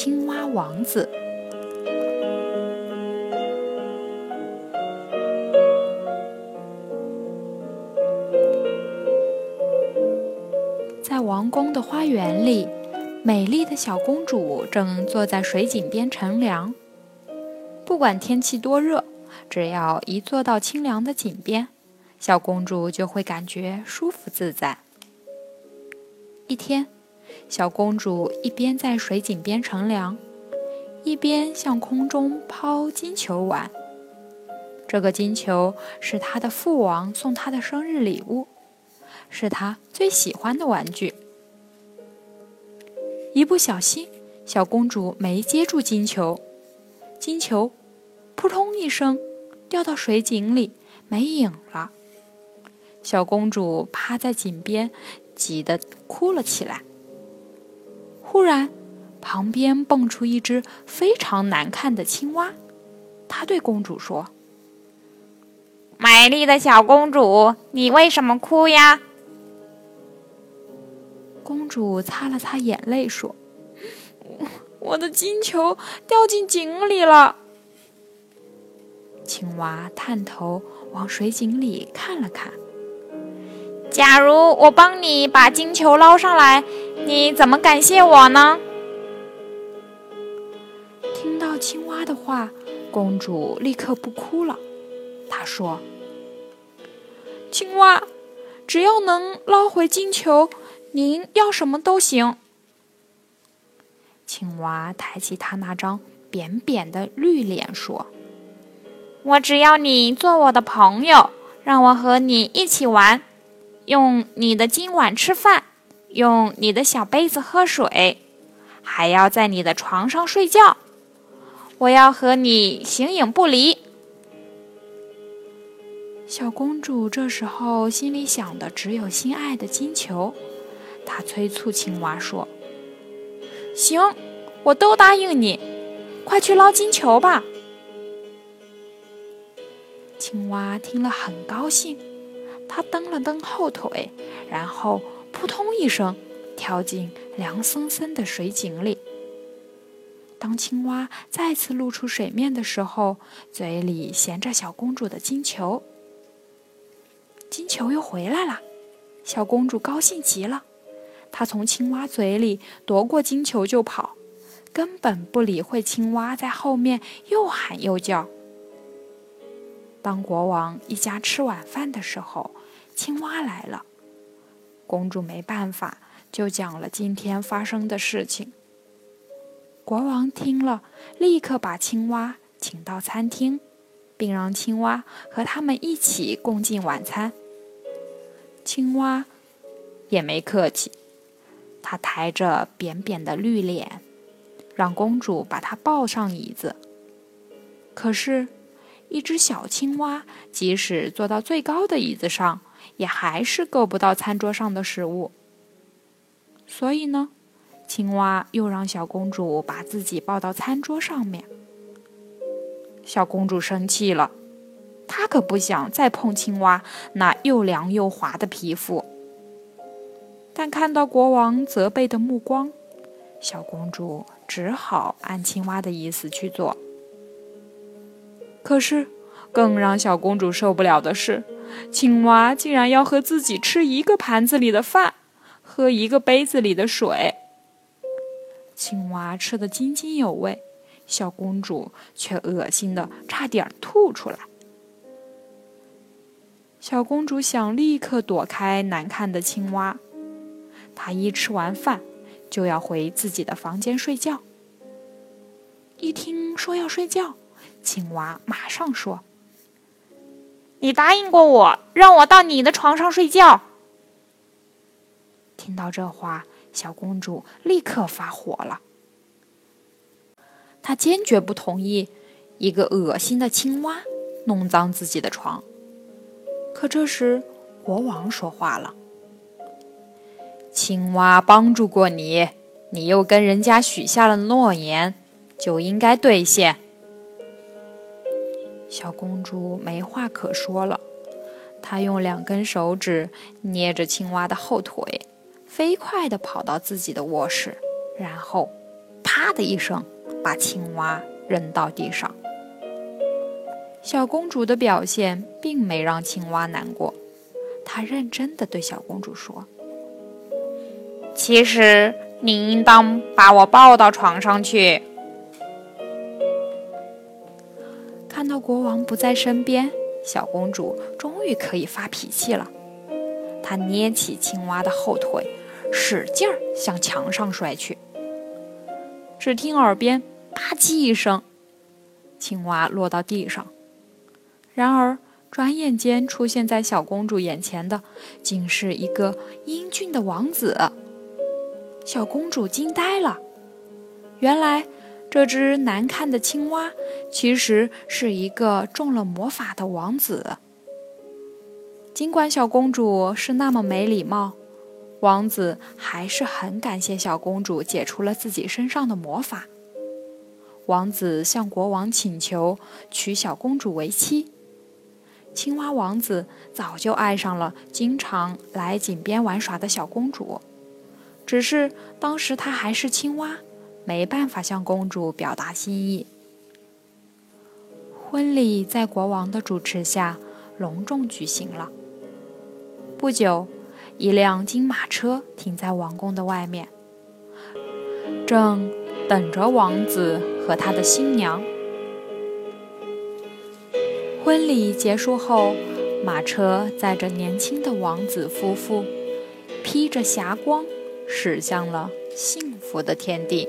青蛙王子》。在王宫的花园里，美丽的小公主正坐在水井边乘凉。不管天气多热，只要一坐到清凉的井边，小公主就会感觉舒服自在。一天，小公主一边在水井边乘凉，一边向空中抛金球玩。这个金球是她的父王送她的生日礼物，是她最喜欢的玩具。一不小心，小公主没接住金球，金球扑通一声掉到水井里，没影了。小公主趴在井边。急得哭了起来。忽然，旁边蹦出一只非常难看的青蛙，他对公主说：“美丽的小公主，你为什么哭呀？”公主擦了擦眼泪说：“我的金球掉进井里了。”青蛙探头往水井里看了看。假如我帮你把金球捞上来，你怎么感谢我呢？听到青蛙的话，公主立刻不哭了。她说：“青蛙，只要能捞回金球，您要什么都行。”青蛙抬起它那张扁扁的绿脸说：“我只要你做我的朋友，让我和你一起玩。”用你的金碗吃饭，用你的小杯子喝水，还要在你的床上睡觉。我要和你形影不离。小公主这时候心里想的只有心爱的金球，她催促青蛙说：“行，我都答应你，快去捞金球吧。”青蛙听了很高兴。他蹬了蹬后腿，然后扑通一声跳进凉森森的水井里。当青蛙再次露出水面的时候，嘴里衔着小公主的金球。金球又回来了，小公主高兴极了。她从青蛙嘴里夺过金球就跑，根本不理会青蛙在后面又喊又叫。当国王一家吃晚饭的时候，青蛙来了。公主没办法，就讲了今天发生的事情。国王听了，立刻把青蛙请到餐厅，并让青蛙和他们一起共进晚餐。青蛙也没客气，他抬着扁扁的绿脸，让公主把他抱上椅子。可是。一只小青蛙，即使坐到最高的椅子上，也还是够不到餐桌上的食物。所以呢，青蛙又让小公主把自己抱到餐桌上面。小公主生气了，她可不想再碰青蛙那又凉又滑的皮肤。但看到国王责备的目光，小公主只好按青蛙的意思去做。可是，更让小公主受不了的是，青蛙竟然要和自己吃一个盘子里的饭，喝一个杯子里的水。青蛙吃得津津有味，小公主却恶心的差点吐出来。小公主想立刻躲开难看的青蛙，她一吃完饭就要回自己的房间睡觉。一听说要睡觉。青蛙马上说：“你答应过我，让我到你的床上睡觉。”听到这话，小公主立刻发火了。她坚决不同意一个恶心的青蛙弄脏自己的床。可这时，国王说话了：“青蛙帮助过你，你又跟人家许下了诺言，就应该兑现。”小公主没话可说了，她用两根手指捏着青蛙的后腿，飞快地跑到自己的卧室，然后“啪”的一声把青蛙扔到地上。小公主的表现并没让青蛙难过，她认真地对小公主说：“其实你应当把我抱到床上去。”国王不在身边，小公主终于可以发脾气了。她捏起青蛙的后腿，使劲儿向墙上摔去。只听耳边“吧唧”一声，青蛙落到地上。然而，转眼间出现在小公主眼前的，竟是一个英俊的王子。小公主惊呆了，原来这只难看的青蛙，其实是一个中了魔法的王子。尽管小公主是那么没礼貌，王子还是很感谢小公主解除了自己身上的魔法。王子向国王请求娶小公主为妻。青蛙王子早就爱上了经常来井边玩耍的小公主，只是当时他还是青蛙，没办法向公主表达心意。婚礼在国王的主持下隆重举行了。不久，一辆金马车停在王宫的外面，正等着王子和他的新娘。婚礼结束后，马车载着年轻的王子夫妇，披着霞光，驶向了幸福的天地。